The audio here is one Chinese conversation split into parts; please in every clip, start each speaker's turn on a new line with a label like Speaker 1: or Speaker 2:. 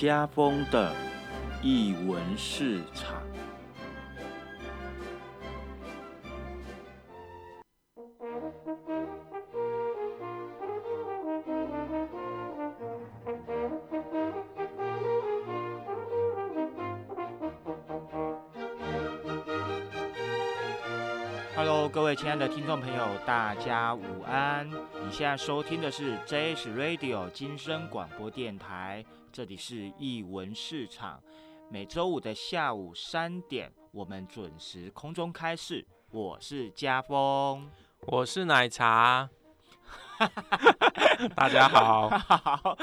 Speaker 1: 家风的译文市场。
Speaker 2: 亲爱的听众朋友，大家午安！你现在收听的是 JS Radio 金声广播电台，这里是艺文市场。每周五的下午三点，我们准时空中开市。我是家峰，
Speaker 3: 我是奶茶。大家好，
Speaker 2: 好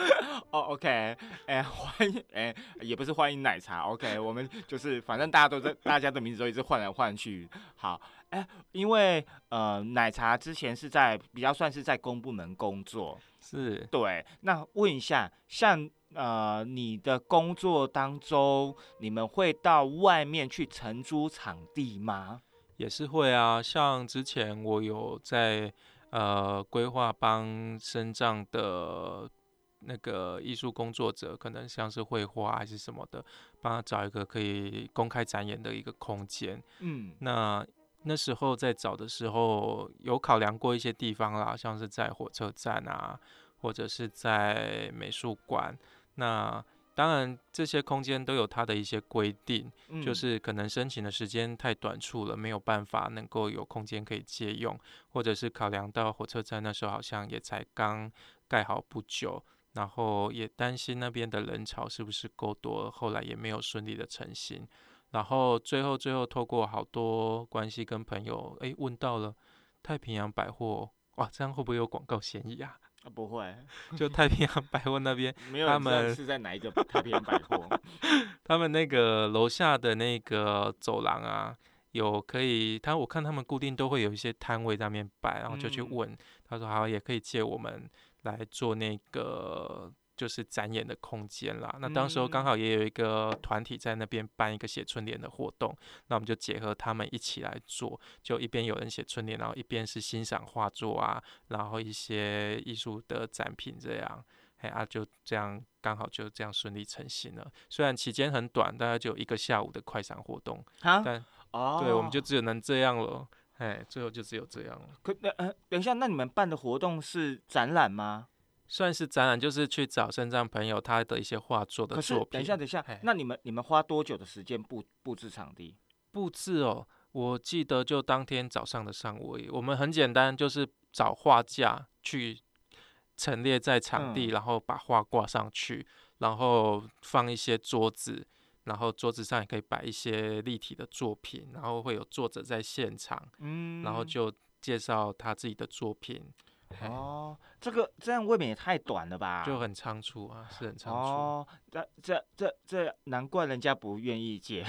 Speaker 2: 哦，OK，哎，欢迎，哎，也不是欢迎奶茶，OK，我们就是反正大家都在，大家的名字都一直换来换去。好，哎，因为呃，奶茶之前是在比较算是在公部门工作，
Speaker 3: 是
Speaker 2: 对。那问一下，像呃你的工作当中，你们会到外面去承租场地吗？
Speaker 3: 也是会啊，像之前我有在。呃，规划帮身障的那个艺术工作者，可能像是绘画还是什么的，帮他找一个可以公开展演的一个空间。嗯，那那时候在找的时候，有考量过一些地方啦，像是在火车站啊，或者是在美术馆。那当然，这些空间都有它的一些规定，就是可能申请的时间太短促了，没有办法能够有空间可以借用，或者是考量到火车站那时候好像也才刚盖好不久，然后也担心那边的人潮是不是够多，后来也没有顺利的成型，然后最后最后透过好多关系跟朋友，哎，问到了太平洋百货，哇，这样会不会有广告嫌疑啊？
Speaker 2: 不会，
Speaker 3: 就太平洋百货那边，他们
Speaker 2: 是在哪一个太平洋百货？
Speaker 3: 他们那个楼下的那个走廊啊，有可以，他我看他们固定都会有一些摊位在那边摆，然后就去问，他说好，也可以借我们来做那个。就是展演的空间啦。那当时候刚好也有一个团体在那边办一个写春联的活动，那我们就结合他们一起来做，就一边有人写春联，然后一边是欣赏画作啊，然后一些艺术的展品这样，哎啊就这样刚好就这样顺利成型了。虽然期间很短，大概就一个下午的快闪活动，但哦，对，我们就只有能这样了，哎，最后就只有这样了。
Speaker 2: 可那呃，等一下，那你们办的活动是展览吗？
Speaker 3: 算是展览，就是去找身障朋友他的一些画作的作品。
Speaker 2: 等一下，等一下，那你们你们花多久的时间布布置场地？
Speaker 3: 布置哦，我记得就当天早上的上午，我们很简单，就是找画架去陈列在场地，然后把画挂上去，然后放一些桌子，然后桌子上也可以摆一些立体的作品，然后会有作者在现场，嗯，然后就介绍他自己的作品。
Speaker 2: 哦，这个这样未免也太短了吧？
Speaker 3: 就很仓促啊，是很仓促。哦，
Speaker 2: 这这这这，难怪人家不愿意借。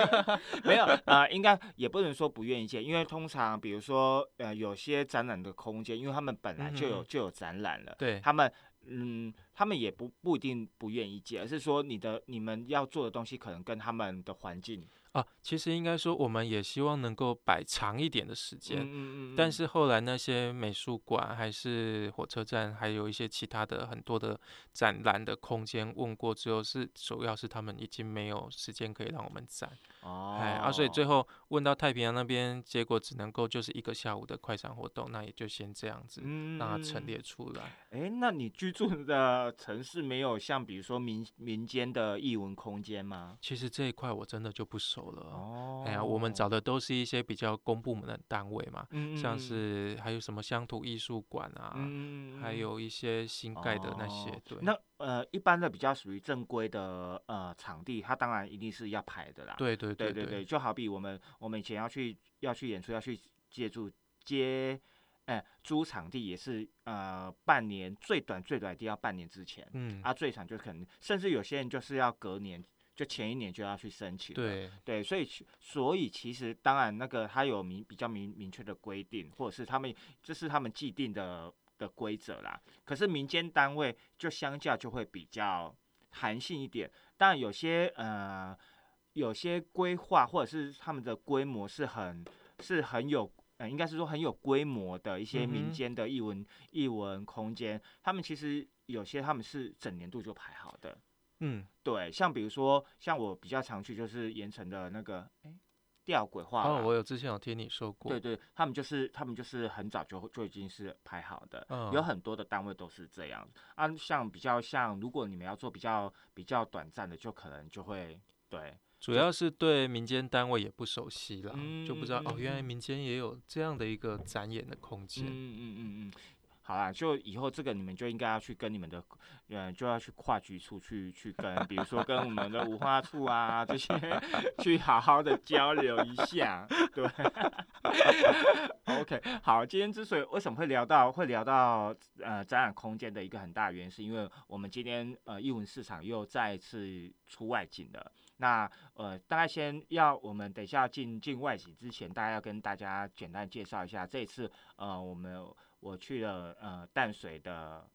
Speaker 2: 没有啊，应该也不能说不愿意借，因为通常比如说呃，有些展览的空间，因为他们本来就有就有展览了，
Speaker 3: 对
Speaker 2: 他们嗯，他们也不不一定不愿意借，而是说你的你们要做的东西可能跟他们的环境。
Speaker 3: 啊，其实应该说，我们也希望能够摆长一点的时间。嗯嗯嗯。但是后来那些美术馆、还是火车站，还有一些其他的很多的展览的空间，问过之后，是主要是他们已经没有时间可以让我们展。哦。哎，啊，所以最后问到太平洋那边，结果只能够就是一个下午的快闪活动，那也就先这样子让它陈列出来。
Speaker 2: 哎，那你居住的城市没有像比如说民民间的艺文空间吗？
Speaker 3: 其实这一块我真的就不熟。了哦，哎呀，我们找的都是一些比较公部门的单位嘛，像是还有什么乡土艺术馆啊，还有一些新盖的那些。对，
Speaker 2: 那呃，一般的比较属于正规的呃场地，它当然一定是要排的啦。
Speaker 3: 对对对
Speaker 2: 对对，就好比我们我们以前要去要去演出要去借助接，哎，租场地也是呃半年最短最短一定要半年之前，嗯，啊最长就可能甚至有些人就是要隔年。就前一年就要去申请，
Speaker 3: 对
Speaker 2: 对，所以所以其实当然那个它有明比较明明确的规定，或者是他们这是他们既定的的规则啦。可是民间单位就相较就会比较弹性一点，但有些呃有些规划或者是他们的规模是很是很有呃应该是说很有规模的一些民间的艺文艺文空间，他们其实有些他们是整年度就排好的。
Speaker 3: 嗯，
Speaker 2: 对，像比如说，像我比较常去就是盐城的那个哎吊轨画
Speaker 3: 哦，我有之前有听你说过，
Speaker 2: 对对，他们就是他们就是很早就就已经是排好的，
Speaker 3: 嗯
Speaker 2: 有很多的单位都是这样啊。像比较像，如果你们要做比较比较短暂的，就可能就会对
Speaker 3: 主要是对民间单位也不熟悉啦，就不知道
Speaker 2: 嗯
Speaker 3: 哦，原来
Speaker 2: 嗯
Speaker 3: 民间也有这样的一个展演的空间。
Speaker 2: 嗯嗯嗯嗯，好啦，就以后这个你们就应该要去跟你们的，呃，就要去跨局处去去跟，比如说跟我们的文化处啊这些，去好好的交流一下，对。OK，好，今天之所以为什么会聊到会聊到呃展览空间的一个很大原因，是因为我们今天呃艺文市场又再次出外景了。那呃，大概先要我们等一下进进外景之前，大家要跟大家简单介绍一下，这次呃，我们我去了呃淡水的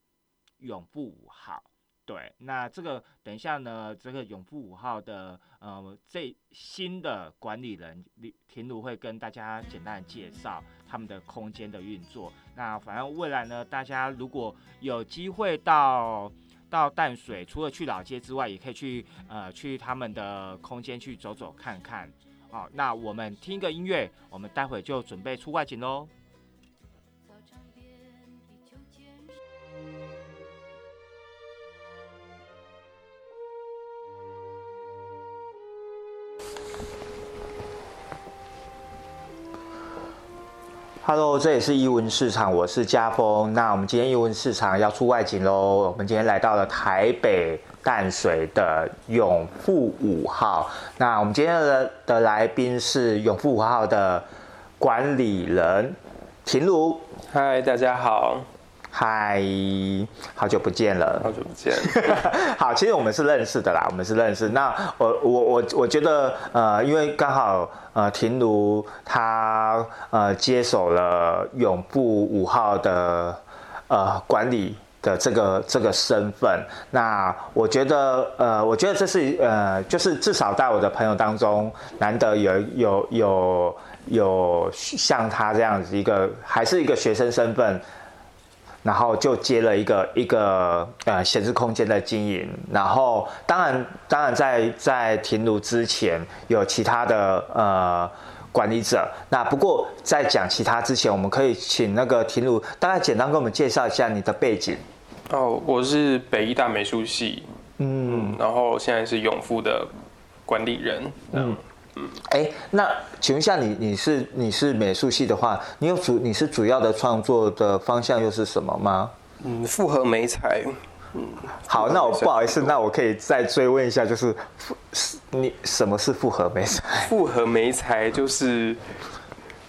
Speaker 2: 永富五号。对，那这个等一下呢，这个永富五号的呃这新的管理人李田如会跟大家简单介绍他们的空间的运作。那反正未来呢，大家如果有机会到到淡水，除了去老街之外，也可以去呃去他们的空间去走走看看。好，那我们听一个音乐，我们待会就准备出外景喽。哈喽，这里是艺文市场，我是家峰。那我们今天艺文市场要出外景喽。我们今天来到了台北淡水的永富五号。那我们今天的的来宾是永富五号的管理人秦如。
Speaker 4: 嗨，大家好，
Speaker 2: 嗨，好久不见了。
Speaker 4: 好久不见。
Speaker 2: 好，其实我们是认识的啦，我们是认识。那我我我我觉得，呃，因为刚好呃，婷如她呃接手了永不五号的呃管理。的这个这个身份，那我觉得，呃，我觉得这是呃，就是至少在我的朋友当中，难得有有有有像他这样子一个，还是一个学生身份，然后就接了一个一个呃闲置空间的经营，然后当然当然在在停炉之前有其他的呃管理者，那不过在讲其他之前，我们可以请那个停炉大概简单跟我们介绍一下你的背景。
Speaker 4: 哦，我是北医大美术系，
Speaker 2: 嗯
Speaker 4: 嗯，然后现在是永富的管理人，嗯，
Speaker 2: 哎，那请问一下你你是你是美术系的话，你有主你是主要的创作的方向又是什么吗？
Speaker 4: 嗯，复合媒材。
Speaker 2: 嗯，好，那我不好意思，那我可以再追问一下，就是复是你什么是复合美彩？
Speaker 4: 复合美彩就是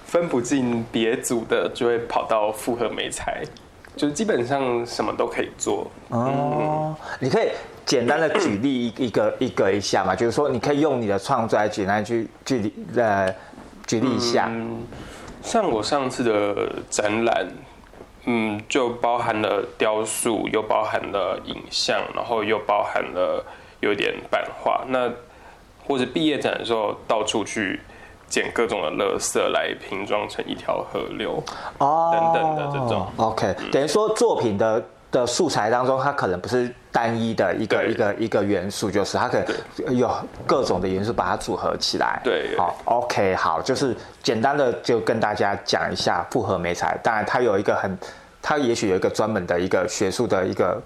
Speaker 4: 分不进别组的，就会跑到复合美彩，就是基本上什么都可以做，
Speaker 2: 哦，你可以简单的举例一一个一个一下嘛，就是说你可以用你的创作来简单去举例呃举例一下。
Speaker 4: 嗯，像我上次的展览，嗯，就包含了雕塑，又包含了影像，然后又包含了有点版画。那或者毕业展的时候，到处去捡各种的垃圾来拼装成一条河流。
Speaker 2: 哦
Speaker 4: 等等的这种
Speaker 2: OK，等于说作品的的素材当中，它可能不是单一的一个一个一个元素，就是它可能有各种的元素把它组合起来。
Speaker 4: 对
Speaker 2: 好，OK，好，就是简单的就跟大家讲一下复合媒材。当然，它有一个很，它也许有一个专门的一个学术的一个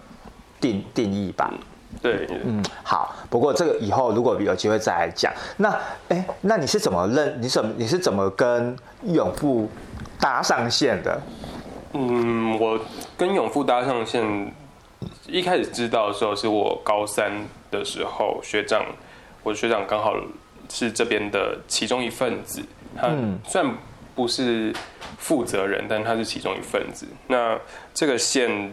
Speaker 2: 定定义吧。
Speaker 4: 对，
Speaker 2: 嗯，好。不过这个以后如果有机会再来讲。那，哎，那你是怎么认？你怎么你是怎么跟永富搭上线的？
Speaker 4: 嗯，我跟永富搭上线，一开始知道的时候是我高三的时候，学长，我学长刚好是这边的其中一份子，他
Speaker 2: 嗯
Speaker 4: 虽然不是负责人，但他是其中一份子。那这个线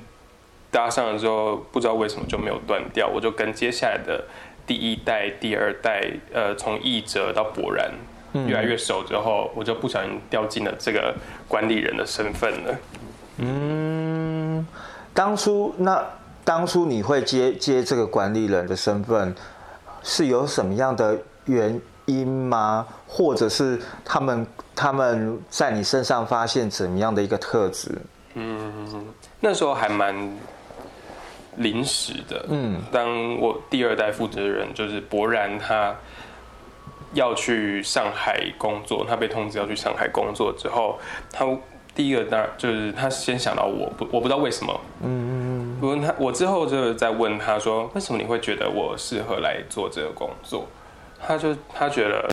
Speaker 4: 搭上了之后，不知道为什么就没有断掉，我就跟接下来的第一代、第二代，呃，从译者到博然。越来越熟之后，我就不小心掉进了这个管理人的身份了。
Speaker 2: 嗯，当初那当初你会接接这个管理人的身份，是有什么样的原因吗？或者是他们他们在你身上发现怎么样的一个特质？
Speaker 4: 嗯那时候还蛮临时的。
Speaker 2: 嗯，
Speaker 4: 当我第二代负责人就是博然，他要去上海工作，他被通知要去上海工作之后，他第一个当然就是他先想到我，不我不知道为什么。嗯，我问他，我之后就在问他说，为什么你会觉得我适合来做这个工作？他就他觉得，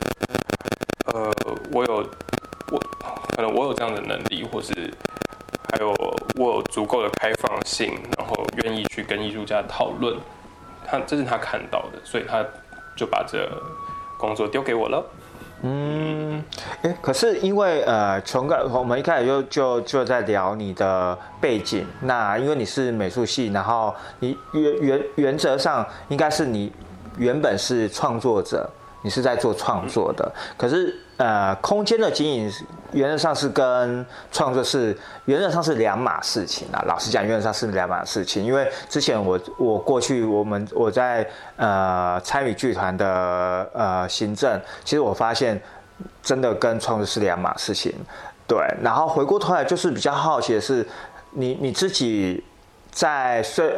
Speaker 4: 呃，我有我可能我有这样的能力，或是还有我有足够的开放性，然后愿意去跟艺术家讨论，他这是他看到的，所以他就把这工作丢给我了。
Speaker 2: 嗯，哎，可是因为呃，从个我们一开始就就就在聊你的背景，那因为你是美术系，然后你原原原则上应该是你原本是创作者，你是在做创作的，可是呃，空间的经营原则上是跟创作是原则上是两码事情啊。老实讲，原则上是两码事情，因为之前我我过去我们我在呃参与剧团的呃行政，其实我发现真的跟创作是两码事情。对，然后回过头来就是比较好奇的是，你你自己在虽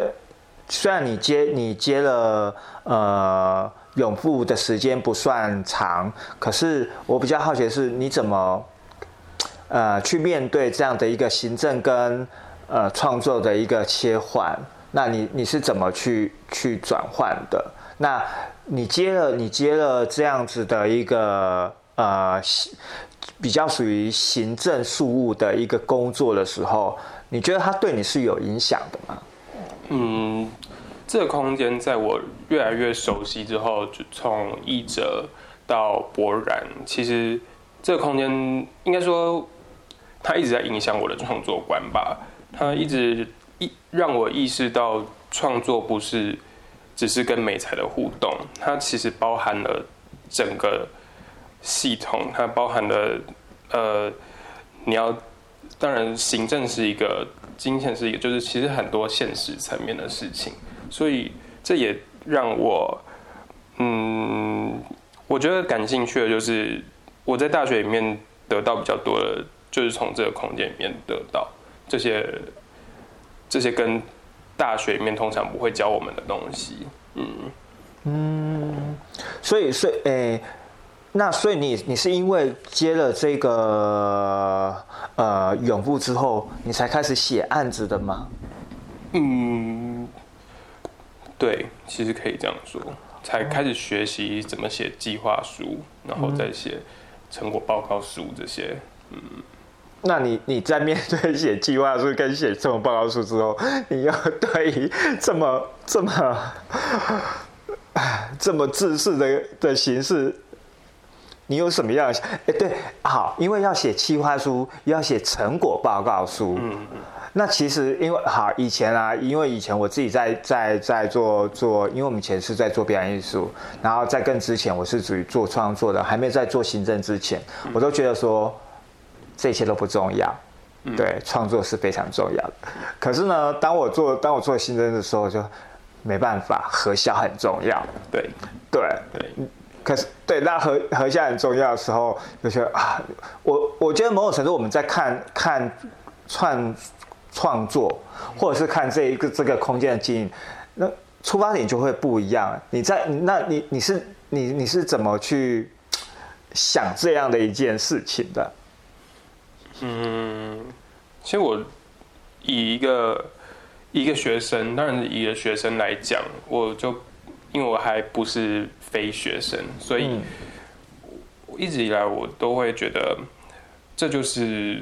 Speaker 2: 虽然你接你接了呃永富的时间不算长，可是我比较好奇的是你怎么呃去面对这样的一个行政跟呃创作的一个切换？那你你是怎么去去转换的？那你接了你接了这样子的一个呃比较属于行政事务的一个工作的时候，你觉得它对你是有影响的吗？
Speaker 4: 嗯，这个空间在我越来越熟悉之后，就从译者到博然，其实这个空间应该说，它一直在影响我的创作观吧。它一直意让我意识到，创作不是只是跟美材的互动，它其实包含了整个系统，它包含了呃，你要当然行政是一个。金钱是一个，就是其实很多现实层面的事情，所以这也让我，嗯，我觉得感兴趣的就是我在大学里面得到比较多的，就是从这个空间里面得到这些这些跟大学里面通常不会教我们的东西，嗯
Speaker 2: 嗯，所以所以诶。那所以你你是因为接了这个呃永富之后，你才开始写案子的吗？
Speaker 4: 嗯，对，其实可以这样说，才开始学习怎么写计划书，然后再写成果报告书这些。嗯，
Speaker 2: 那你你在面对写计划书跟写成果报告书之后，你要对于这么这么 这么自式的的形式。你有什么样？哎，对，好，因为要写企划书，要写成果报告书。嗯嗯。那其实因为好以前啊，因为以前我自己在在在做做，因为我们以前是在做表演艺术，然后在更之前我是属于做创作的，还没在做行政之前，我都觉得说这些都不重要。对，创作是非常重要的。可是呢，当我做当我做行政的时候，就没办法，核销很重要。
Speaker 4: 对
Speaker 2: 对对。可是，对，那核核销很重要的时候，就觉得啊，我我觉得某种程度我们在看看创创作，或者是看这一个这个空间的经营，那出发点就会不一样。你在那你你是你你是怎么去想这样的一件事情的？
Speaker 4: 嗯，其实我以一个一个学生，当然是以一个学生来讲，我就因为我还不是。非学生，所以一直以来我都会觉得，这就是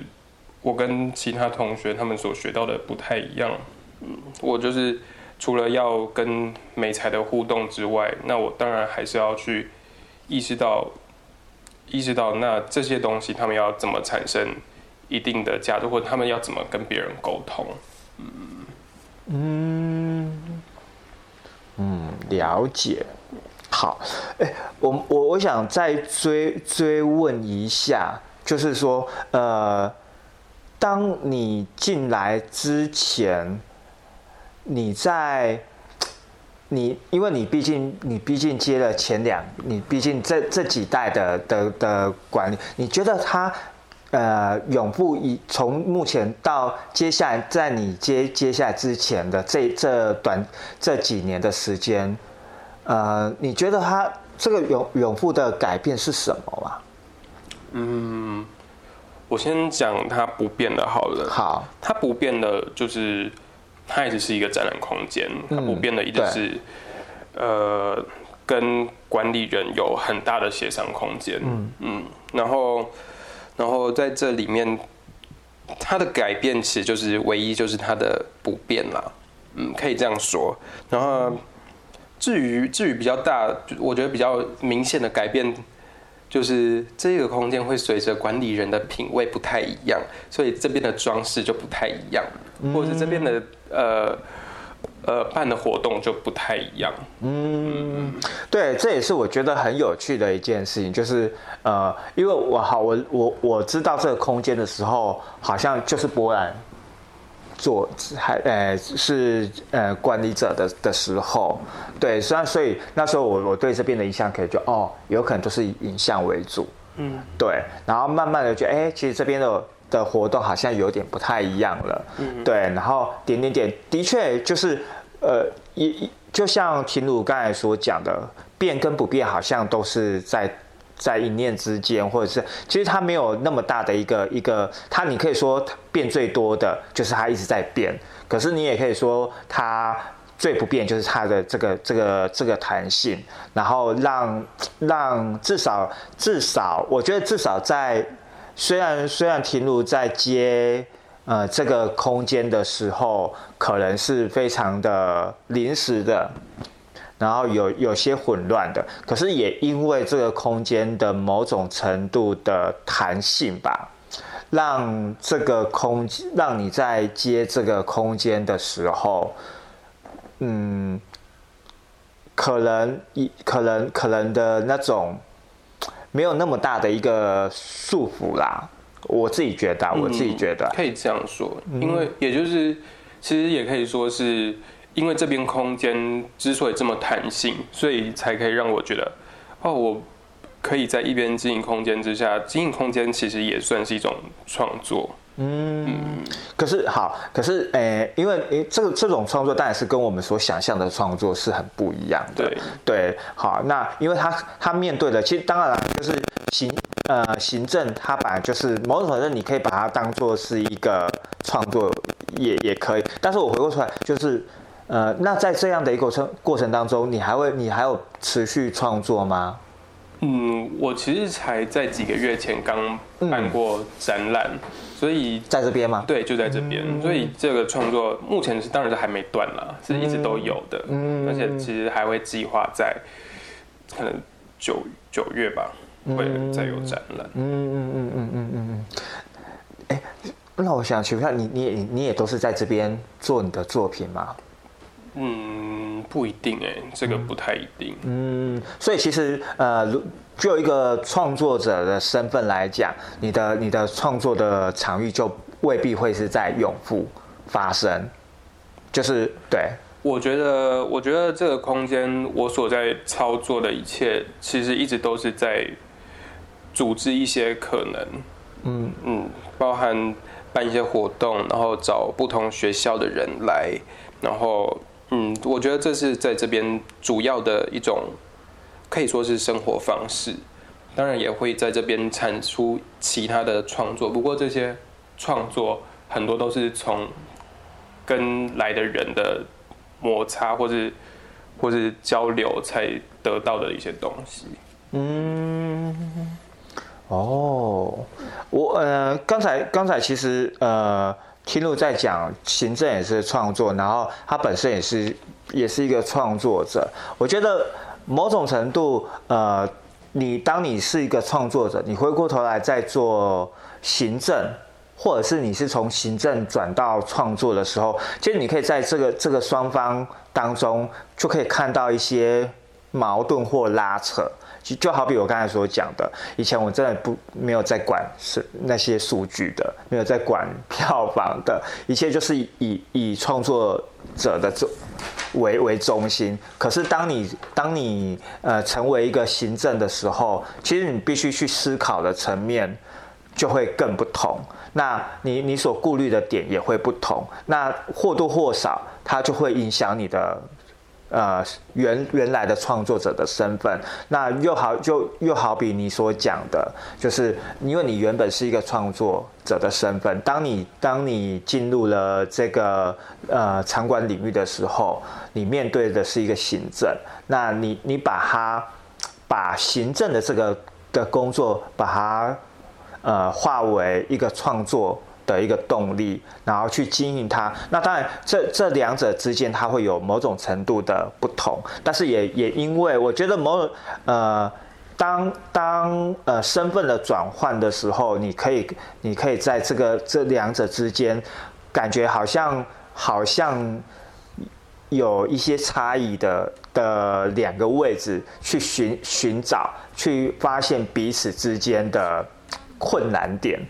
Speaker 4: 我跟其他同学他们所学到的不太一样。嗯，我就是除了要跟美才的互动之外，那我当然还是要去意识到，意识到那这些东西他们要怎么产生一定的价值，或者他们要怎么跟别人沟通。嗯
Speaker 2: 嗯嗯，了解。好，哎，我我我想再追追问一下，就是说，呃，当你进来之前，你在你，因为你毕竟你毕竟接了前两，你毕竟这这几代的的的管理，你觉得他呃，永富以从目前到接下来，在你接接下来之前的这这短这几年的时间，呃，你觉得他这个永永富的改变是什么吗？
Speaker 4: 嗯，我先讲它不变的好了。
Speaker 2: 好，
Speaker 4: 它不变的就是它一直是一个展览空间，它不变的一直
Speaker 2: 对
Speaker 4: 是呃跟管理人有很大的协商空间。嗯嗯然后然后在这里面，它的改变其实就是唯一就是它的不变啦。嗯，可以这样说。然后至于至于比较大，我觉得比较明显的改变。就是这个空间会随着管理人的品味不太一样，所以这边的装饰就不太一样，或者是这边的呃呃办的活动就不太一样。
Speaker 2: 嗯，对，这也是我觉得很有趣的一件事情，就是呃，因为我好，我我我知道这个空间的时候，好像就是波兰做还呃是呃管理者的的时候，对，虽然所以那时候我我对这边的印象可以就哦，有可能都是以影像为主，嗯，对，然后慢慢的觉得哎，其实这边的的活动好像有点不太一样了，嗯，对，然后点点点，的确就是呃一就像秦鲁刚才所讲的，变跟不变好像都是在。在一念之间，或者是其实它没有那么大的一个一个，它你可以说变最多的就是它一直在变，可是你也可以说它最不变就是它的这个这个这个弹性，然后让让至少至少，我觉得至少在虽然虽然婷茹在接呃这个空间的时候，可能是非常的临时的。然后有有些混乱的，可是也因为这个空间的某种程度的弹性吧，让这个空让你在接这个空间的时候，嗯，可能一可能可能的那种没有那么大的一个束缚啦。我自己觉得啊，我自己觉得，
Speaker 4: 可以这样说，因为也就是其实也可以说是。因为这边空间之所以这么弹性，所以才可以让我觉得，哦，我可以在一边经营空间之下，经营空间其实也算是一种创作。
Speaker 2: 嗯，可是好，可是诶，因为诶，这个这种创作当然是跟我们所想象的创作是很不一样的。
Speaker 4: 对
Speaker 2: 对，好，那因为他他面对的，其实当然了，就是行呃行政，他本来就是某种程度，你可以把它当做是一个创作，也也可以。但是我回过头来，就是呃，那在这样的一个过程过程当中，你还会你还有持续创作吗？
Speaker 4: 嗯，我其实才在几个月前刚办过展览，所以
Speaker 2: 在这边吗？
Speaker 4: 对，就在这边，所以这个创作目前是当然是还没断啦，是一直都有的，
Speaker 2: 嗯
Speaker 4: 而且其实还会计划在可能九九月吧，会再有展览。
Speaker 2: 嗯嗯嗯嗯嗯嗯嗯。哎，那我想请问一下，你你也你也都是在这边做你的作品吗？
Speaker 4: 嗯，不一定哎，这个不太一定。
Speaker 2: 嗯，所以其实呃，如就一个创作者的身份来讲，你的你的创作的场域就未必会是在永富发生，就是对，
Speaker 4: 我觉得，我觉得这个空间，我所在操作的一切，其实一直都是在组织一些可能，
Speaker 2: 嗯。
Speaker 4: 嗯，包含办一些活动，然后找不同学校的人来，然后，嗯，我觉得这是在这边主要的一种，可以说是生活方式。当然也会在这边产出其他的创作，不过这些创作很多都是从跟来的人的摩擦或是或是交流才得到的一些东西。
Speaker 2: 嗯，哦，我呃，刚才刚才其实呃，听路在讲行政也是创作，然后他本身也是也是一个创作者。我觉得某种程度呃，你当你是一个创作者，你回过头来再做行政。或者是你是从行政转到创作的时候，其实你可以在这个这个双方当中就可以看到一些矛盾或拉扯。就就好比我刚才所讲的，以前我真的不没有在管是那些数据的，没有在管 票房的，一切就是以以创作者的中为为中心。可是当你当你呃成为一个行政的时候，其实你必须去思考的层面。就会更不同。那你你所顾虑的点也会不同，那或多或少它就会影响你的呃原原来的创作者的身份。那又好就又好比你所讲的，就是因为你原本是一个创作者的身份，当你当你进入了这个呃场馆领域的时候，你面对的是一个行政，那你你把它把行政的这个的工作把它呃化为一个创作的一个动力，然后去经营它。那当然这这两者之间它会有某种程度的不同，但是也也因为我觉得某呃。当当呃身份的转换的时候，你可以你可以在这个这两者之间，感觉好像好像有一些差异的的两个位置去寻寻找，去发现彼此之间的困难点。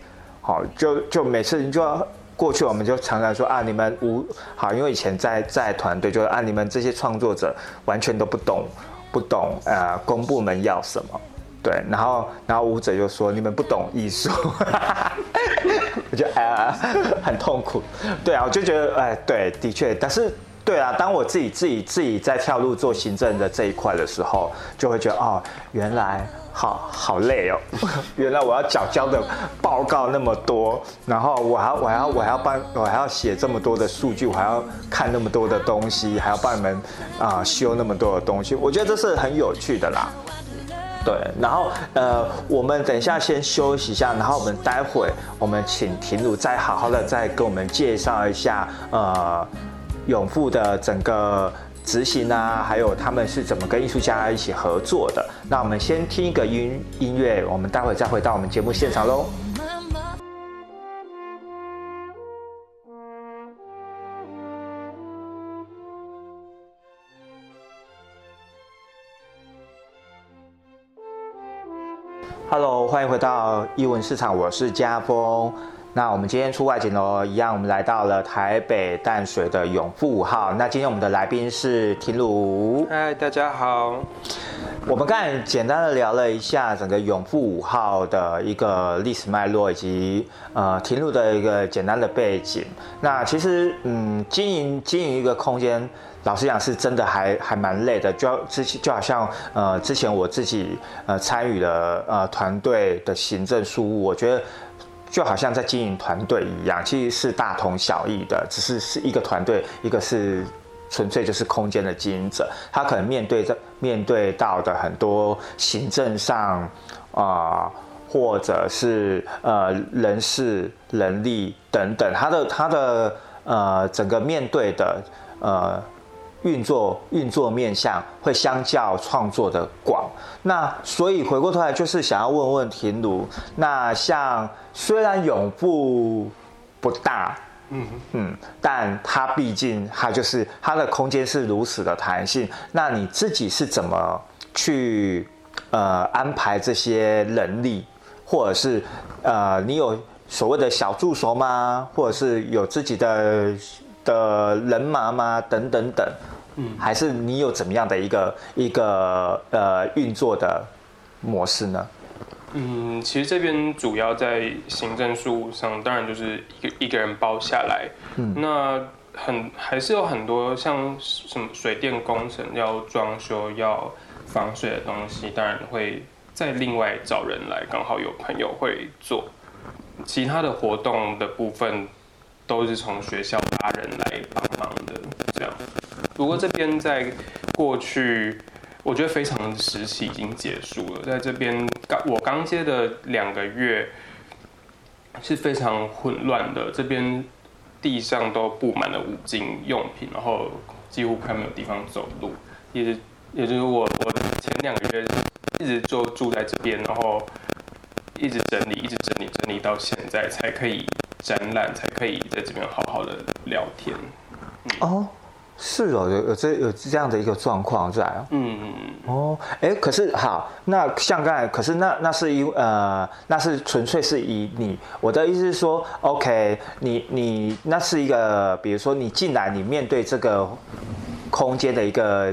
Speaker 2: 好，就就每次你就要过去，我们就常常说啊，你们无好，因为以前在在团队，就是啊，你们这些创作者完全都不懂不懂呃公部门要什么。对，然后然后舞者就说你们不懂艺术，我就哎呀 很痛苦。对啊，我就觉得哎，对，的确，但是对啊，当我自己自己自己在跳入做行政的这一块的时候，就会觉得哦，原来好好累哦，原来我要缴交的报告那么多，然后我还我还要我还要帮我还要写这么多的数据，我还要看那么多的东西，还要帮你们啊、修那么多的东西，我觉得这是很有趣的啦。对，然后呃，我们等一下先休息一下，然后我们待会我们请婷茹再好好的再跟我们介绍一下呃永富的整个执行啊，还有他们是怎么跟艺术家一起合作的。那我们先听一个音音乐，我们待会再回到我们节目现场喽。Hello，欢迎回到艺文市场，我是家峰。那我们今天出外景喽，一样我们来到了台北淡水的永富五号。那今天我们的来宾是婷茹。
Speaker 4: 嗨，大家好。
Speaker 2: 我们刚才简单的聊了一下整个永富五号的一个历史脉络，以及呃停路的一个简单的背景。那其实嗯，经营经营一个空间，老实讲是真的还还蛮累的。就之前就好像呃之前我自己呃参与了呃团队的行政事务，我觉得。就好像在经营团队一样，其实是大同小异的，只是是一个团队，一个是纯粹就是空间的经营者，他可能面对着面对到的很多行政上啊、或者是呃人事、人力等等，他的他的呃整个面对的呃运作运作面向会相较创作的广。那所以回过头来就是想要问问婷茹，那像虽然永不不大，
Speaker 4: 嗯，
Speaker 2: 嗯，但它毕竟它就是它的空间是如此的弹性，那你自己是怎么去呃安排这些人力，或者是呃你有所谓的小助手吗？或者是有自己的的人马吗？等等等，嗯，还是你有怎么样的一个一个呃运作的模式呢？
Speaker 4: 嗯，其实这边主要在行政事务上，当然就是一个一个人包下来。
Speaker 2: 嗯
Speaker 4: 那很还是有很多像什么水电工程要装修要防水的东西，当然会再另外找人来，刚好有朋友会做。其他的活动的部分都是从学校拉人来帮忙的，这样。不过这边在过去，我觉得非常时期已经结束了。在这边刚我刚接的两个月是非常混乱的，这边地上都布满了五金用品，然后几乎快没有地方走路。也是也就是我我前两个月一直就住在这边，然后一直整理，一直整理，整理到现在才可以展览，才可以在这边好好的聊天。
Speaker 2: 哦，是哦，有有这有这样的一个状况在哦。
Speaker 4: 嗯，
Speaker 2: 哦，哎，可是好，那像刚才，可是那那是因呃，那是纯粹是以你，我的意思是说，OK，你你那是一个，比如说你进来，你面对这个空间的一个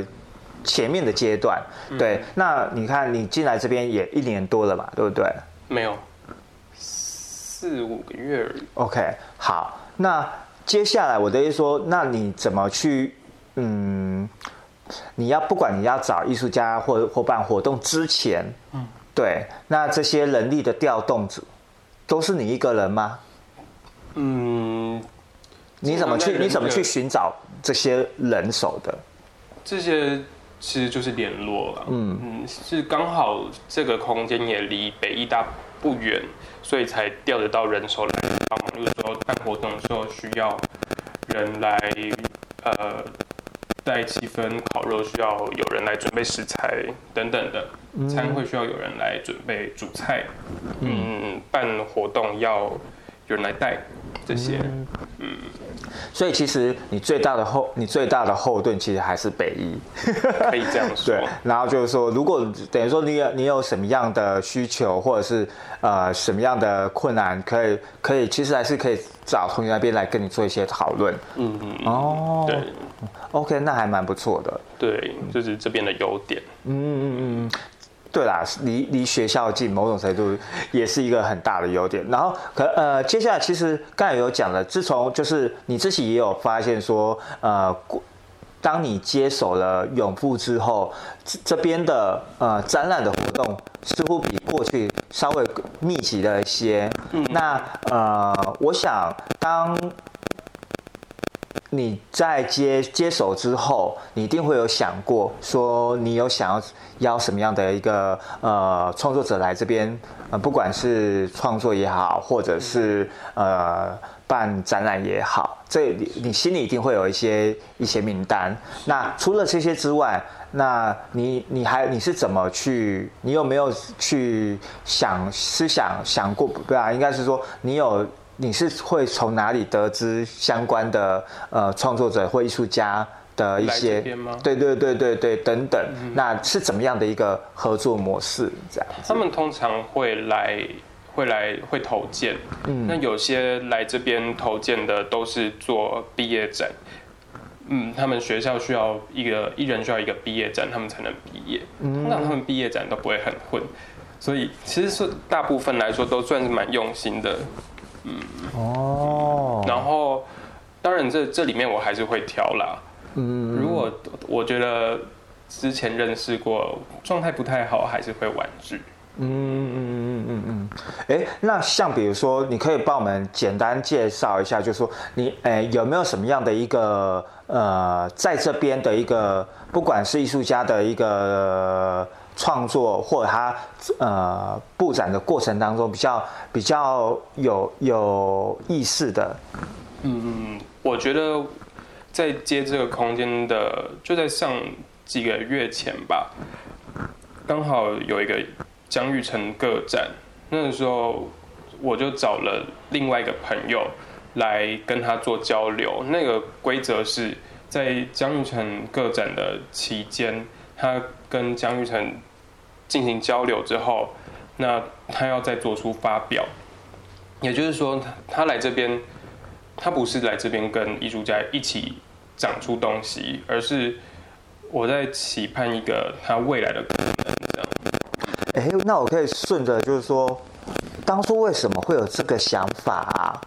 Speaker 2: 前面的阶段，对，那你看你进来这边也一年多了嘛，对不对？
Speaker 4: 没有，四五个月而已。
Speaker 2: OK，好，那接下来我的意思说，那你怎么去，嗯，你要不管你要找艺术家或或办活动之前，嗯，对，那这些人力的调动组都是你一个人吗？
Speaker 4: 嗯，
Speaker 2: 你怎么去你怎么去寻找这些人手的？
Speaker 4: 这些其实就是联络了。
Speaker 2: 嗯
Speaker 4: 嗯，是刚好这个空间也离北艺大不远，所以才调得到人手来帮忙。就是说办活动的时候需要人来呃带气氛，烤肉需要有人来准备食材等等的，餐会需要有人来准备主菜。嗯，办活动要有人来带这些。
Speaker 2: 嗯所以其实你最大的后你最大的后盾其实还是北医。
Speaker 4: 可以这样说
Speaker 2: 对。，然后就是说，如果等于说你有你有什么样的需求，或者是呃什么样的困难，可以可以，其实还是可以找同学那边来跟你做一些讨论。
Speaker 4: 嗯嗯，
Speaker 2: 哦
Speaker 4: 对
Speaker 2: OK，那还蛮不错的。
Speaker 4: 对，就是这边的优点。
Speaker 2: 嗯嗯嗯嗯，对啦，离离学校近，某种程度也是一个很大的优点。然后可呃，接下来其实刚才有讲了，自从就是你自己也有发现说，呃，过当你接手了永富之后，这这边的呃展览的活动似乎比过去稍微密集了一些。嗯，那呃，我想当你在接接手之后，你一定会有想过，说你有想要邀什么样的一个呃创作者来这边，呃，不管是创作也好，或者是呃办展览也好，这你你心里一定会有一些一些名单。那除了这些之外，那你你还你是怎么去？你有没有去想思想想过？不啊，应该是说你有。你是会从哪里得知相关的呃创作者或艺术家的一些？对对对对对等等，那是怎么样的一个合作模式？这样
Speaker 4: 他们通常会来，会来会投件。
Speaker 2: 嗯
Speaker 4: 那有些来这边投件的都是做毕业展。嗯，他们学校需要一个一人需要一个毕业展，他们才能毕业。
Speaker 2: 嗯
Speaker 4: 通常他们毕业展都不会很混，所以其实是大部分来说都算是蛮用心的。
Speaker 2: 哦，
Speaker 4: 然后，当然这这里面我还是会挑啦。
Speaker 2: 嗯
Speaker 4: 如果我觉得之前认识过状态不太好，还是会婉拒。
Speaker 2: 嗯嗯嗯嗯嗯，哎，那像比如说，你可以帮我们简单介绍一下，就是说你哎有没有什么样的一个呃，在这边的一个，不管是艺术家的一个呃创作，或者他呃布展的过程当中，比较比较有有意识的，
Speaker 4: 嗯，我觉得在接这个空间的，就在上几个月前吧，刚好有一个江玉成个展，那个时候我就找了另外一个朋友来跟他做交流。那个规则是在江玉成个展的期间，他跟江玉成进行交流之后，那他要再做出发表，也就是说，他来这边。他不是来这边跟艺术家一起长出东西，而是我在期盼一个他未来的可能。这样，
Speaker 2: 哎，那我可以顺着就是说，当初为什么会有这个想法？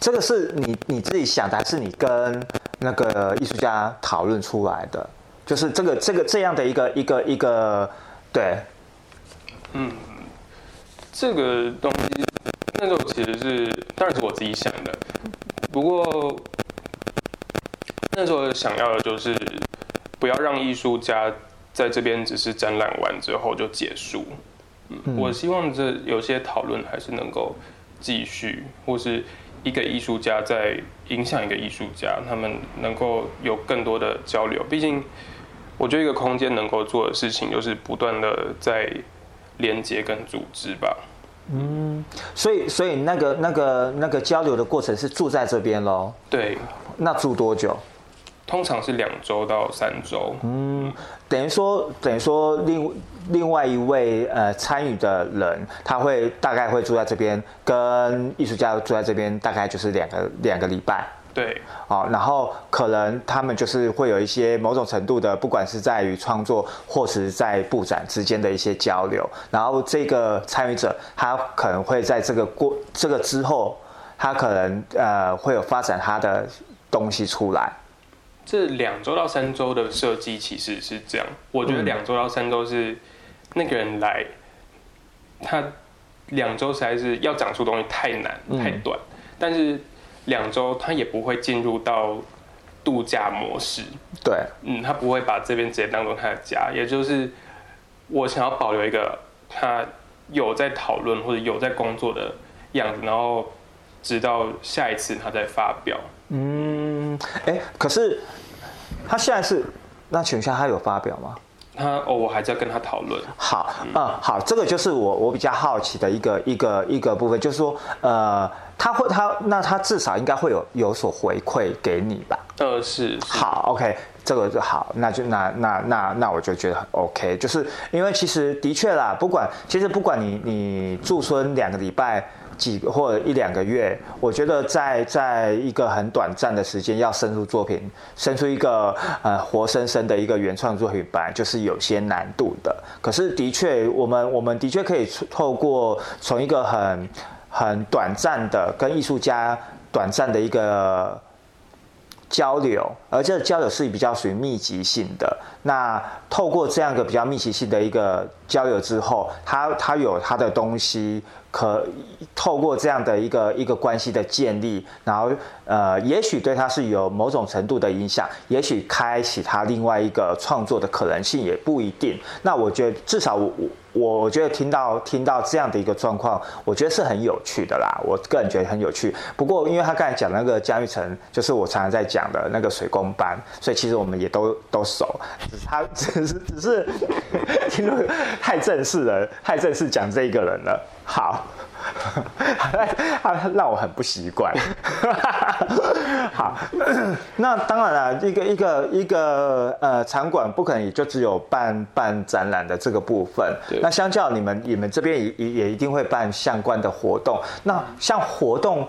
Speaker 2: 这个是你你自己想的，还是你跟那个艺术家讨论出来的？就是这个这个这样的一个一个一个，对，嗯
Speaker 4: 这个东西那时候其实是当然是我自己想的，不过那时候想要的就是不要让艺术家在这边只是展览完之后就结束。嗯，我希望这有些讨论还是能够继续，或是一个艺术家在影响一个艺术家，他们能够有更多的交流。毕竟，我觉得一个空间能够做的事情，就是不断的在连接跟组织吧。
Speaker 2: 嗯所以所以那个那个那个交流的过程是住在这边喽？
Speaker 4: 对，
Speaker 2: 那住多久？
Speaker 4: 通常是两周到三周。
Speaker 2: 嗯等于说等于说另另外一位呃参与的人，他会大概会住在这边，跟艺术家住在这边，大概就是两个两个礼拜。
Speaker 4: 对，
Speaker 2: 哦，然后可能他们就是会有一些某种程度的，不管是在于创作或是在布展之间的一些交流，然后这个参与者他可能会在这个过这个之后，他可能呃会有发展他的东西出来。
Speaker 4: 这两周到三周的设计其实是这样，我觉得
Speaker 2: 嗯
Speaker 4: 两周到三周是那个人来，他两周实在是要讲出东西太难
Speaker 2: 嗯
Speaker 4: 太短，但是两周他也不会进入到度假模式，
Speaker 2: 对，
Speaker 4: 嗯，他不会把这边直接当做他的家，也就是我想要保留一个他有在讨论或者有在工作的样子，然后直到下一次他再发表。
Speaker 2: 嗯，哎，可是他现在是，那请问一下，他有发表吗？
Speaker 4: 他哦，我还在跟他讨论。
Speaker 2: 好，嗯，好，这个就是我我比较好奇的一个一个一个部分，就是说，呃，他会他那他至少应该会有有所回馈给你吧？
Speaker 4: 呃，是，是
Speaker 2: 好，OK，这个就好，那就那那那那我就觉得很 OK，就是因为其实的确啦，不管其实不管你你驻村两个礼拜。几个或者一两个月，我觉得在在一个很短暂的时间要生出作品，生出一个呃活生生的一个原创作品，本来就是有些难度的。可是的确，我们我们的确可以透过从一个很很短暂的跟艺术家短暂的一个交流，而这个交流是比较属于密集性的。那透过这样一个比较密集性的一个交流之后，他他有他的东西，可透过这样的一个一个关系的建立，然后呃，也许对他是有某种程度的影响，也许开启他另外一个创作的可能性也不一定。那我觉得至少我我我觉得听到听到这样的一个状况，我觉得是很有趣的啦。我个人觉得很有趣。不过因为他刚才讲那个江玉成，就是我常常在讲的那个水工班，所以其实我们也都都熟。只是他只是只是听了太正式了，太正式讲这一个人了。好。好让我很不习惯。好，那当然了，一个一个一个呃场馆不可能也就只有办办展览的这个部分。
Speaker 4: 对
Speaker 2: 那相较你们你们这边也也也一定会办相关的活动。那像活动，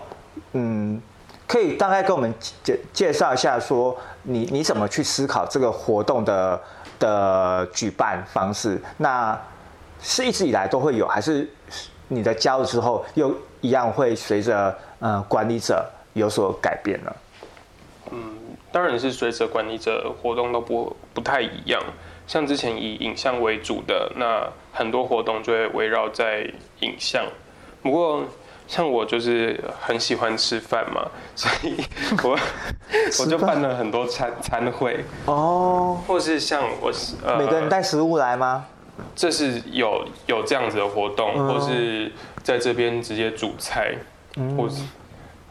Speaker 2: 嗯。可以大概跟我们介介绍一下，说你你怎么去思考这个活动的的举办方式？那是一直以来都会有，还是你的加入之后又一样会随着呃管理者有所改变呢？
Speaker 4: 当然是随着管理者活动都不不太一样。像之前以影像为主的，那很多活动就会围绕在影像。不过像我就是很喜欢吃饭嘛，所以我 我就办了很多餐餐会，
Speaker 2: 哦，
Speaker 4: 或是像我
Speaker 2: 每个人带食物来吗？
Speaker 4: 这是有有这样子的活动，
Speaker 2: 嗯
Speaker 4: 或是在这边直接煮菜，或是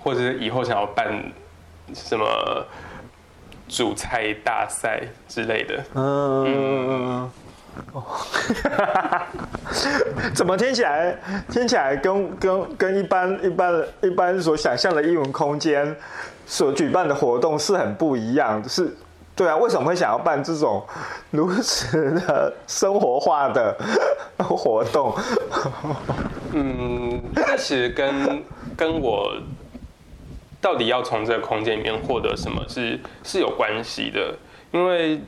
Speaker 4: 或者是以后想要办什么煮菜大赛之类的。
Speaker 2: 嗯，哦，怎么听起来听起来跟跟跟一般一般一般所想象的英文空间所举办的活动是很不一样，是。对啊，为什么会想要办这种如此的生活化的活动？
Speaker 4: 嗯，这其实跟跟我到底要从这个空间里面获得什么是是有关系的，因为。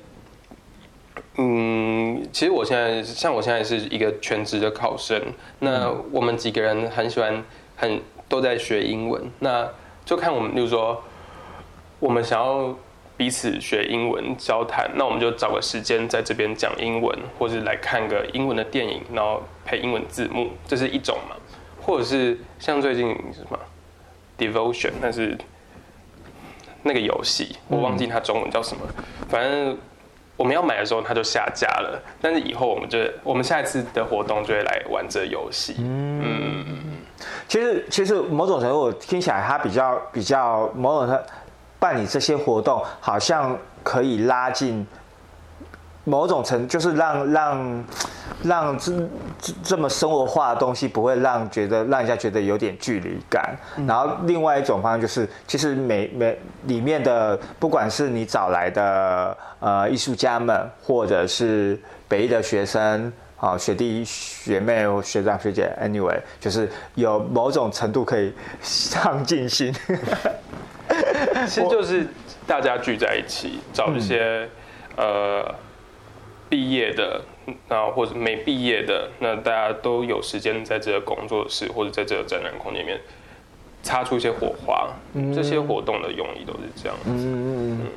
Speaker 4: 嗯，其实我现在像我现在是一个全职的考生，那我们几个人很喜欢，很都在学英文，那就看我们，例如说，我们想要彼此学英文交谈，那我们就找个时间在这边讲英文，或是来看个英文的电影，然后配英文字幕，这是一种嘛，或者是像最近什么 Devotion，那是那个游戏，我忘记它中文叫什么，反正。我们要买的时候，它就下架了。但是以后我们就，我们下一次的活动就会来玩这个游戏。嗯，
Speaker 2: 其实，其实某种程度我听起来，它比较比较某种程度办理这些活动，好像可以拉近某种程，就是让让让这这这么生活化的东西不会让觉得让人家觉得有点距离感。然后另外一种方式就是，其实每每里面的不管是你找来的呃艺术家们，或者是北艺的学生。啊，学弟学妹或学长学姐，anyway，就是有某种程度可以上进心，
Speaker 4: 其实就是大家聚在一起，找一些、呃毕业的，然后或者没毕业的，那大家都有时间在这个工作室或者在这个展览空间里面擦出一些火花。这些活动的用意都是这样子。
Speaker 2: 嗯，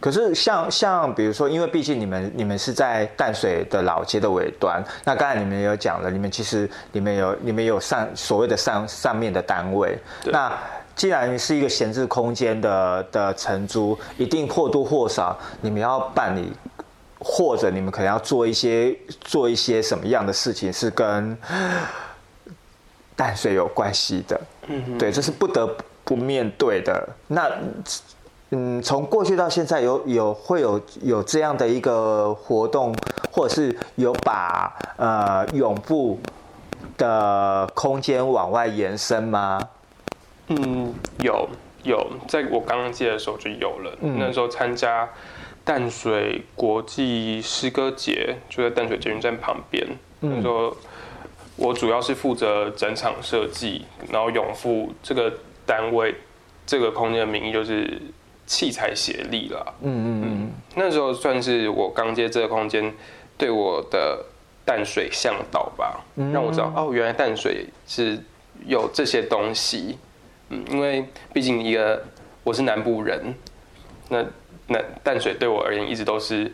Speaker 2: 可是像像比如说，因为毕竟你们你们是在淡水的老街的尾端，那刚才你们也有讲了，你们其实你们有你们有上所谓的上上面的单位，那。既然是一个闲置空间的的承租，一定或多或少你们要办理，或者你们可能要做一些做一些什么样的事情是跟淡水有关系的。
Speaker 4: 嗯
Speaker 2: 对，这是不得不面对的。那嗯，从过去到现在有有会有有这样的一个活动，或者是有把呃永不的空间往外延伸吗？
Speaker 4: 嗯，有有，在我刚刚接的时候就有了。
Speaker 2: 嗯
Speaker 4: 那时候参加淡水国际诗歌节，就在淡水捷运站旁边。
Speaker 2: 嗯
Speaker 4: 那时候我主要是负责整场设计，然后永富这个单位这个空间的名义就是器材协力啦。
Speaker 2: 嗯嗯
Speaker 4: 那时候算是我刚接这个空间对我的淡水向导吧，
Speaker 2: 嗯
Speaker 4: 让我知道哦，原来淡水是有这些东西。嗯，因为毕竟一个我是南部人，那那淡水对我而言一直都是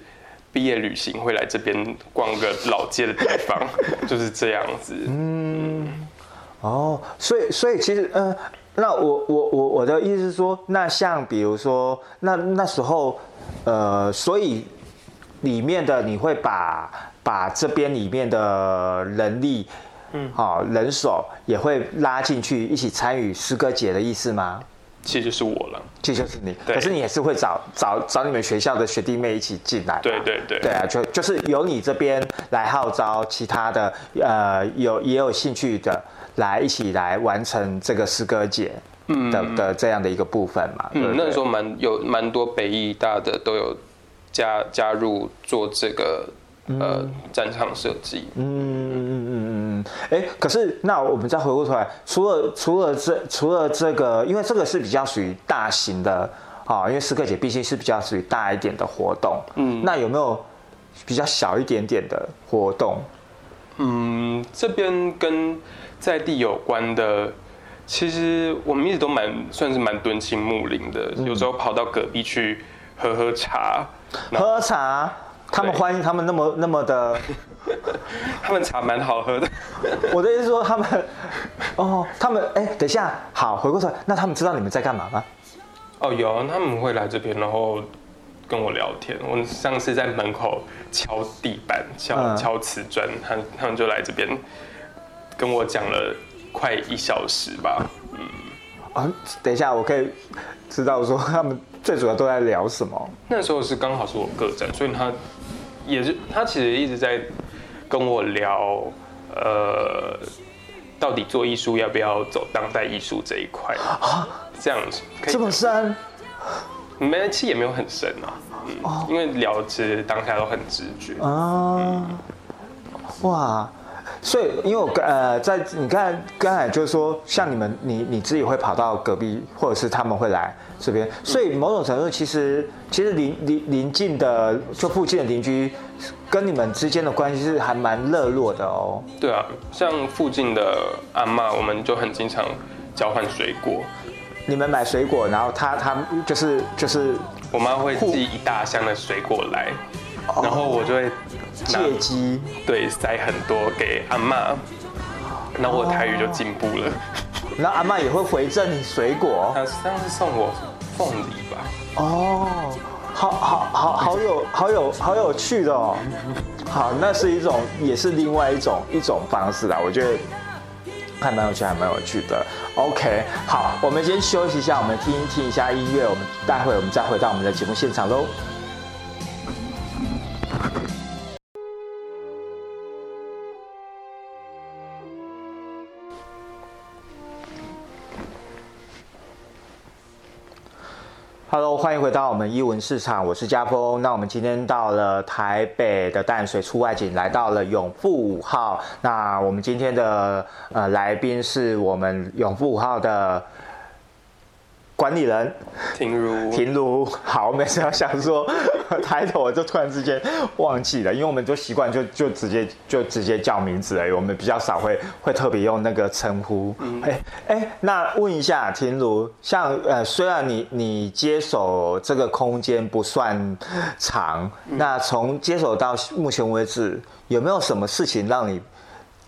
Speaker 4: 毕业旅行会来这边逛个老街的地方，就是这样子。
Speaker 2: 嗯，哦，所以所以其实呃，那我我我我的意思是说，那像比如说，那那时候呃，所以里面的你会把把这边里面的人力，嗯，好、人手也会拉进去一起参与诗歌节的意思吗？
Speaker 4: 其实就是我了。
Speaker 2: 这就是你，
Speaker 4: 对。
Speaker 2: 可是你也是会找找找你们学校的学弟妹一起进来，
Speaker 4: 对对对。
Speaker 2: 对啊，就就是由你这边来号召其他的呃有也有兴趣的来一起来完成这个诗歌节的、的这样的一个部分嘛，
Speaker 4: 嗯，
Speaker 2: 对
Speaker 4: 那时候蛮有蛮多北艺大的都有加加入做这个呃战场设计。
Speaker 2: 嗯嗯嗯哎，可是那我们再回过头来，除了除了这除了这个，因为这个是比较属于大型的啊、因为诗歌节毕竟是比较属于大一点的活动，
Speaker 4: 嗯。
Speaker 2: 那有没有比较小一点点的活动？
Speaker 4: 嗯，这边跟在地有关的，其实我们一直都蛮算是蛮敦亲睦邻的，有时候跑到隔壁去喝喝茶，
Speaker 2: 喝茶，他们
Speaker 4: 对
Speaker 2: 欢迎他们那么那么的，
Speaker 4: 他们茶蛮好喝的。
Speaker 2: 我的意思是说他们，哦，他们哎，等一下，好，回过头来，那他们知道你们在干嘛吗？
Speaker 4: 哦，有他们会来这边，然后跟我聊天。我上次在门口敲地板、敲、
Speaker 2: 嗯
Speaker 4: 敲瓷砖，他他们就来这边跟我讲了快一小时吧。
Speaker 2: 嗯啊，等一下，我可以知道说他们最主要都在聊什么？
Speaker 4: 那时候是刚好是我个展，所以他也是他其实一直在跟我聊，呃，到底做艺术要不要走当代艺术这一块啊？这样子
Speaker 2: 这么深？
Speaker 4: 没，其实也没有很深啊，嗯，因为聊其实当下都很直觉。
Speaker 2: 啊，哇！所以，因为我刚呃，在你看刚才就是说，像你们，你你自己会跑到隔壁，或者是他们会来这边，所以某种程度其实其实邻邻邻近的就附近的邻居跟你们之间的关系是还蛮热络的哦。
Speaker 4: 对啊，像附近的阿妈，我们就很经常交换水果。
Speaker 2: 你们买水果，然后他他就是就是
Speaker 4: 我妈会寄一大箱的水果来，然后我就会
Speaker 2: 借机
Speaker 4: 对塞很多给阿妈，那我台语就进步了。
Speaker 2: 然后阿妈也会回赠你水果
Speaker 4: 她上次送我凤梨吧，
Speaker 2: 哦，好好好好有好有好有趣的哦。好，那是一种也是另外一种一种方式啦，我觉得还蛮有趣，还蛮有趣的。OK，好，我们先休息一下，我们听听一下音乐，我们待会我们再回到我们的节目现场喽。Hello，欢迎回到我们一文市场，我是家峰。那我们今天到了台北的淡水出外景，来到了永富五号。那我们今天的呃来宾是我们永富五号的管理人。
Speaker 4: 婷如，
Speaker 2: 婷如，好，每次要想说 抬头，我就突然之间忘记了，因为我们就习惯就就直接就直接叫名字而已，我们比较少会会特别用那个称呼。哎哎、那问一下婷如，像呃，虽然你你接手这个空间不算长，那从接手到目前为止，有没有什么事情让你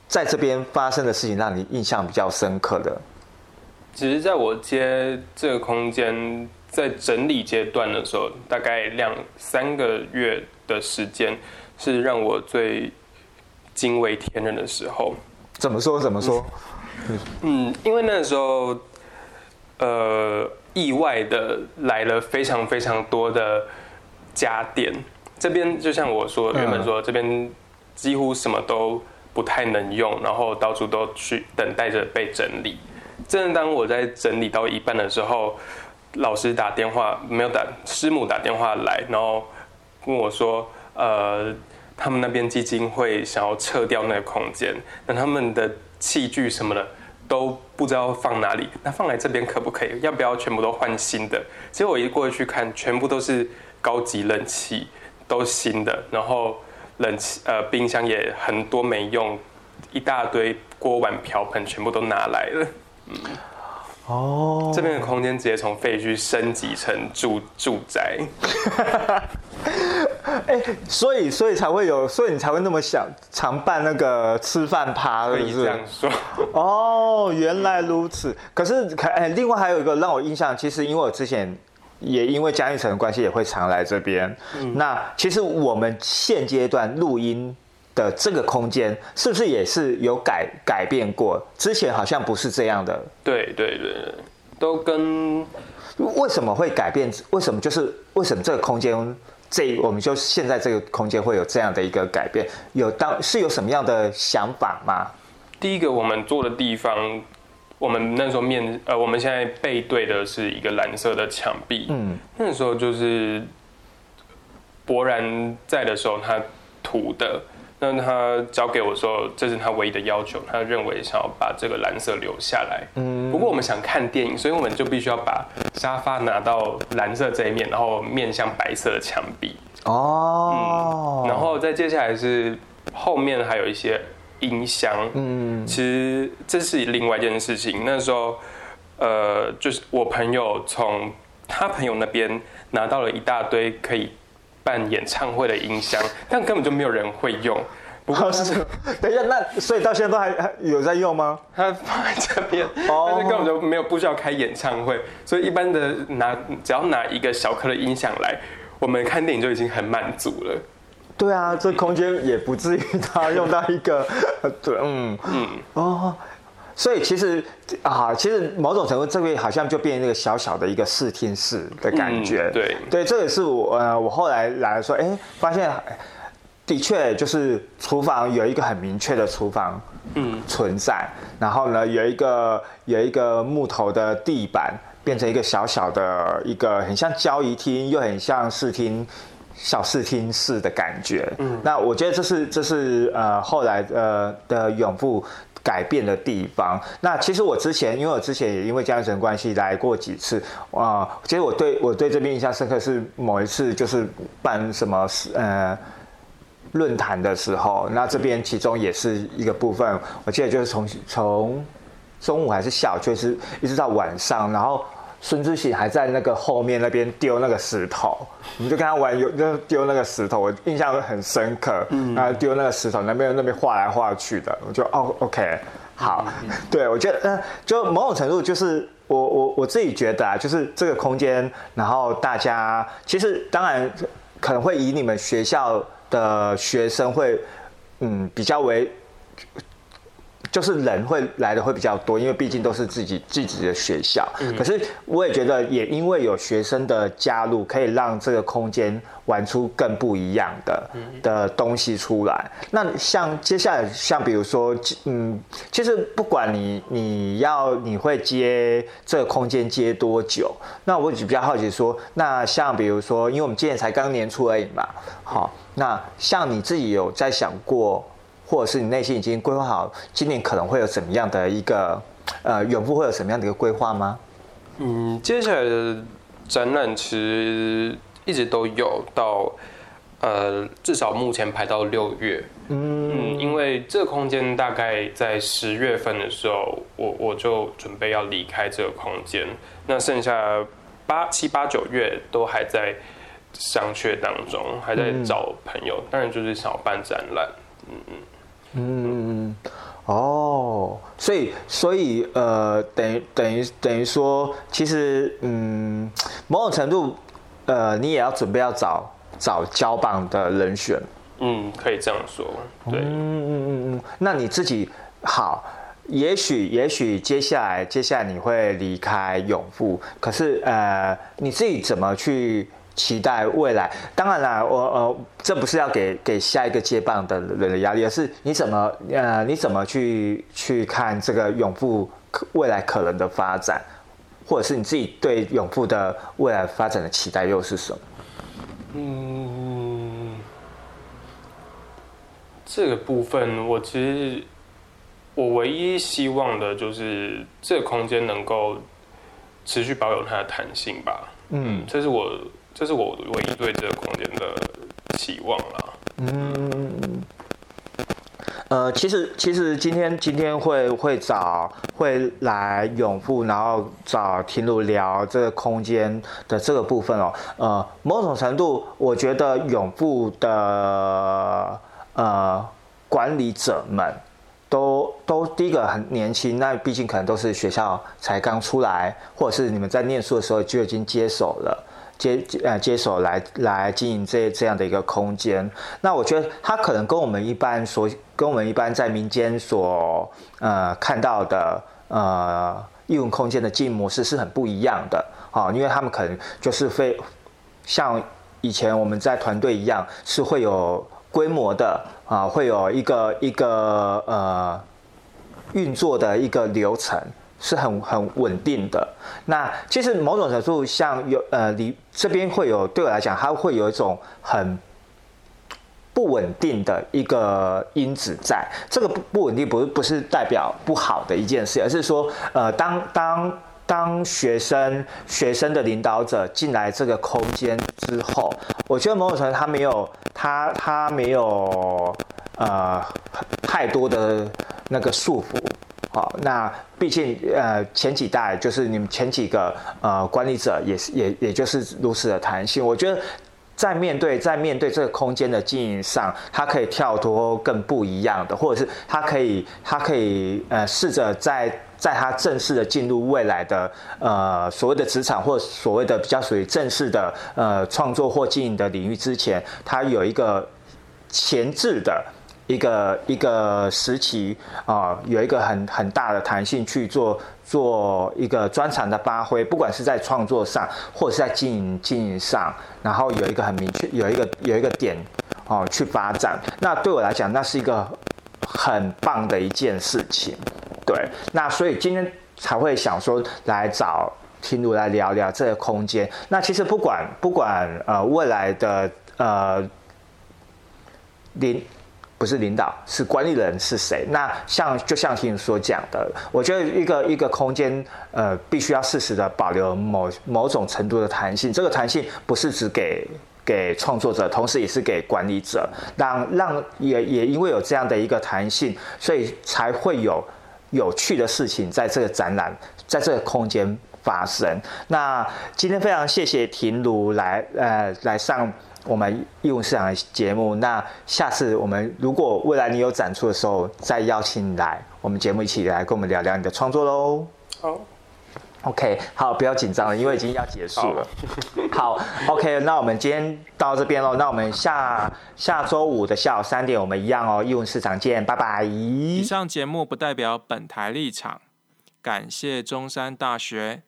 Speaker 2: 在这边发生的事情让你印象比较深刻的？
Speaker 4: 只是在我接这个空间在整理阶段的时候，大概两三个月的时间，是让我最惊为天人的时候。
Speaker 2: 怎么说？怎么说？
Speaker 4: 嗯，因为那时候，呃，意外的来了非常非常多的家电。这边就像我说，原本说这边几乎什么都不太能用，然后到处都去等待着被整理。正当我在整理到一半的时候，老师打电话没有打，师母打电话来，然后跟我说，呃，他们那边基金会想要撤掉那个空间，那他们的器具什么的都不知道放哪里，那放来这边可不可以？要不要全部都换新的？结果我一过去看，全部都是高级冷气，都新的，然后冷气呃冰箱也很多没用，一大堆锅碗瓢盆全部都拿来了。
Speaker 2: 哦，
Speaker 4: 这边的空间直接从废墟升级成住住宅。
Speaker 2: 哎、所以所以才会有，所以你才会那么想常办那个吃饭趴，
Speaker 4: 可
Speaker 2: 是不是
Speaker 4: 以这样？说，
Speaker 2: 哦，原来如此。可是，可哎，另外还有一个让我印象，其实因为我之前也因为江玉成的关系，也会常来这边。那其实我们现阶段录音的这个空间，是不是也是有改改变过？之前好像不是这样的。
Speaker 4: 对对对对，都跟
Speaker 2: 为什么会改变？为什么就是为什么这个空间？这我们就现在这个空间会有这样的一个改变，有当是有什么样的想法吗？
Speaker 4: 第一个我们坐的地方，我们那时候面呃，我们现在背对的是一个蓝色的墙壁。
Speaker 2: 嗯，
Speaker 4: 那时候就是博然在的时候，他涂的。那他交给我说，这是他唯一的要求，他认为想要把这个蓝色留下来。
Speaker 2: 嗯
Speaker 4: 不过我们想看电影，所以我们就必须要把沙发拿到蓝色这一面，然后面向白色的墙壁。
Speaker 2: 哦，
Speaker 4: 然后再接下来是后面还有一些音箱，
Speaker 2: 嗯
Speaker 4: 其实这是另外一件事情。那时候，呃，就是我朋友从他朋友那边拿到了一大堆可以办演唱会的音箱，但根本就没有人会用。不过
Speaker 2: 哦是，等一下，那所以到现在都还还有在用吗？
Speaker 4: 他放在这边，
Speaker 2: 哦
Speaker 4: 但是根本就没有不需要开演唱会，所以一般的拿只要拿一个小颗的音响来，我们看电影就已经很满足了。
Speaker 2: 对啊，这空间也不至于他用到一个，对，嗯
Speaker 4: 嗯，
Speaker 2: 哦，所以其实啊，其实某种程度这边好像就变成一个小小的一个视听室的感觉，
Speaker 4: 嗯对。
Speaker 2: 对，这也是我呃我后来来说，哎，发现哎的确就是厨房有一个很明确的厨房，
Speaker 4: 嗯。
Speaker 2: 存在，然后呢有一个有一个木头的地板，变成一个小小的一个很像交易厅，又很像视听。小视听室的感觉，嗯，那我觉得这是这是呃后来呃的永富改变的地方。那其实我之前，因为我之前也因为家人关系来过几次，啊、其实我对我对这边印象深刻是某一次就是办什么呃论坛的时候，那这边其中也是一个部分，我记得就是从从中午还是下午，就是一直到晚上，然后孙志喜还在那个后面那边丢那个石头，我们就跟他玩，有就丢那个石头，我印象很深刻，嗯，然后丢那个石头，那边那边画来画去的，我就哦，OK，好，对我觉得，嗯、就某种程度就是。我我我自己觉得啊，就是这个空间，然后大家其实当然可能会以你们学校的学生会，嗯，比较为，就是人会来的会比较多，因为毕竟都是自己自己的学校。可是我也觉得，也因为有学生的加入，可以让这个空间玩出更不一样的的东西出来。那像接下来，像比如说，嗯，其实不管你你要你会接这个空间接多久，那我比较好奇说，那像比如说，因为我们今年才刚年初而已嘛，好，那像你自己有在想过？或者是你内心已经规划好今年可能会有怎么样的一个呃远赴会有什么样的一个规划吗？
Speaker 4: 嗯，接下来的展览其实一直都有到，呃，至少目前排到六月。嗯，因为这个空间大概在十月份的时候，我我就准备要离开这个空间。那剩下八七八九月都还在商榷当中，还在找朋友。当然就是想要办展览。嗯嗯
Speaker 2: 嗯，哦，所以所以呃，等于等于等于说，其实嗯，某种程度，呃，你也要准备要找找交棒的人选。
Speaker 4: 嗯，可以这样说。对，
Speaker 2: 嗯嗯嗯嗯，那你自己好，也许也许接下来接下来你会离开永富，可是呃，你自己怎么去期待未来？当然啦，我呃，这不是要给给下一个接棒的人的压力，而是你怎么呃，你怎么去去看这个永富可未来可能的发展，或者是你自己对永富的未来发展的期待又是什么？
Speaker 4: 嗯，这个部分我其实我唯一希望的就是这个空间能够持续保有它的弹性吧。
Speaker 2: 嗯
Speaker 4: 这是我这是我唯一对这个空间的期望啦。
Speaker 2: 嗯，呃，其实其实今天今天会会找会来永富，然后找婷如聊这个空间的这个部分哦。呃，某种程度，我觉得永富的呃管理者们都都第一个很年轻，那毕竟可能都是学校才刚出来，或者是你们在念书的时候就已经接手了。接呃接手来来经营这这样的一个空间，那我觉得它可能跟我们一般所跟我们一般在民间所呃看到的呃艺文空间的经营模式是很不一样的啊，因为他们可能就是非像以前我们在团队一样，是会有规模的啊，会有一个一个呃运作的一个流程。是很很稳定的。那其实某种程度像有呃，你这边会有对我来讲，它会有一种很不稳定的一个因子在。这个不不稳定不是不是代表不好的一件事，而是说呃，当当当学生学生的领导者进来这个空间之后，我觉得某种程度他没有他他没有呃太多的那个束缚。好，那毕竟呃前几代就是你们前几个呃管理者也是也也就是如此的弹性，我觉得在面对在面对这个空间的经营上，它可以跳脱更不一样的，或者是它可以它可以呃试着在在它正式的进入未来的呃所谓的职场或所谓的比较属于正式的呃创作或经营的领域之前，它有一个前置的。一个一个时期啊，有一个很很大的弹性去做做一个专长的发挥，不管是在创作上，或者是在经营经营上，然后有一个很明确，有一个有一个点哦去发展。那对我来讲，那是一个很棒的一件事情。对，那所以今天才会想说来找听如来聊聊这个空间。那其实不管不管呃未来的呃零。不是领导，是管理人是谁？那像就像听所讲的，我觉得一个一个空间，呃，必须要适时的保留某某种程度的弹性。这个弹性不是只给给创作者，同时也是给管理者，让让也也因为有这样的一个弹性，所以才会有有趣的事情在这个展览，在这个空间发生。那今天非常谢谢婷如来呃来上。我们义务市场的节目，那下次我们如果未来你有展出的时候，再邀请你来我们节目一起来跟我们聊聊你的创作喽。
Speaker 4: 好
Speaker 2: ，OK，好，不要紧张了，因为已经要结束了。好，OK，那我们今天到这边喽，那我们下下周五的下午三点，我们一样哦，义务市场见，拜拜。
Speaker 3: 以上节目不代表本台立场，感谢中山大学。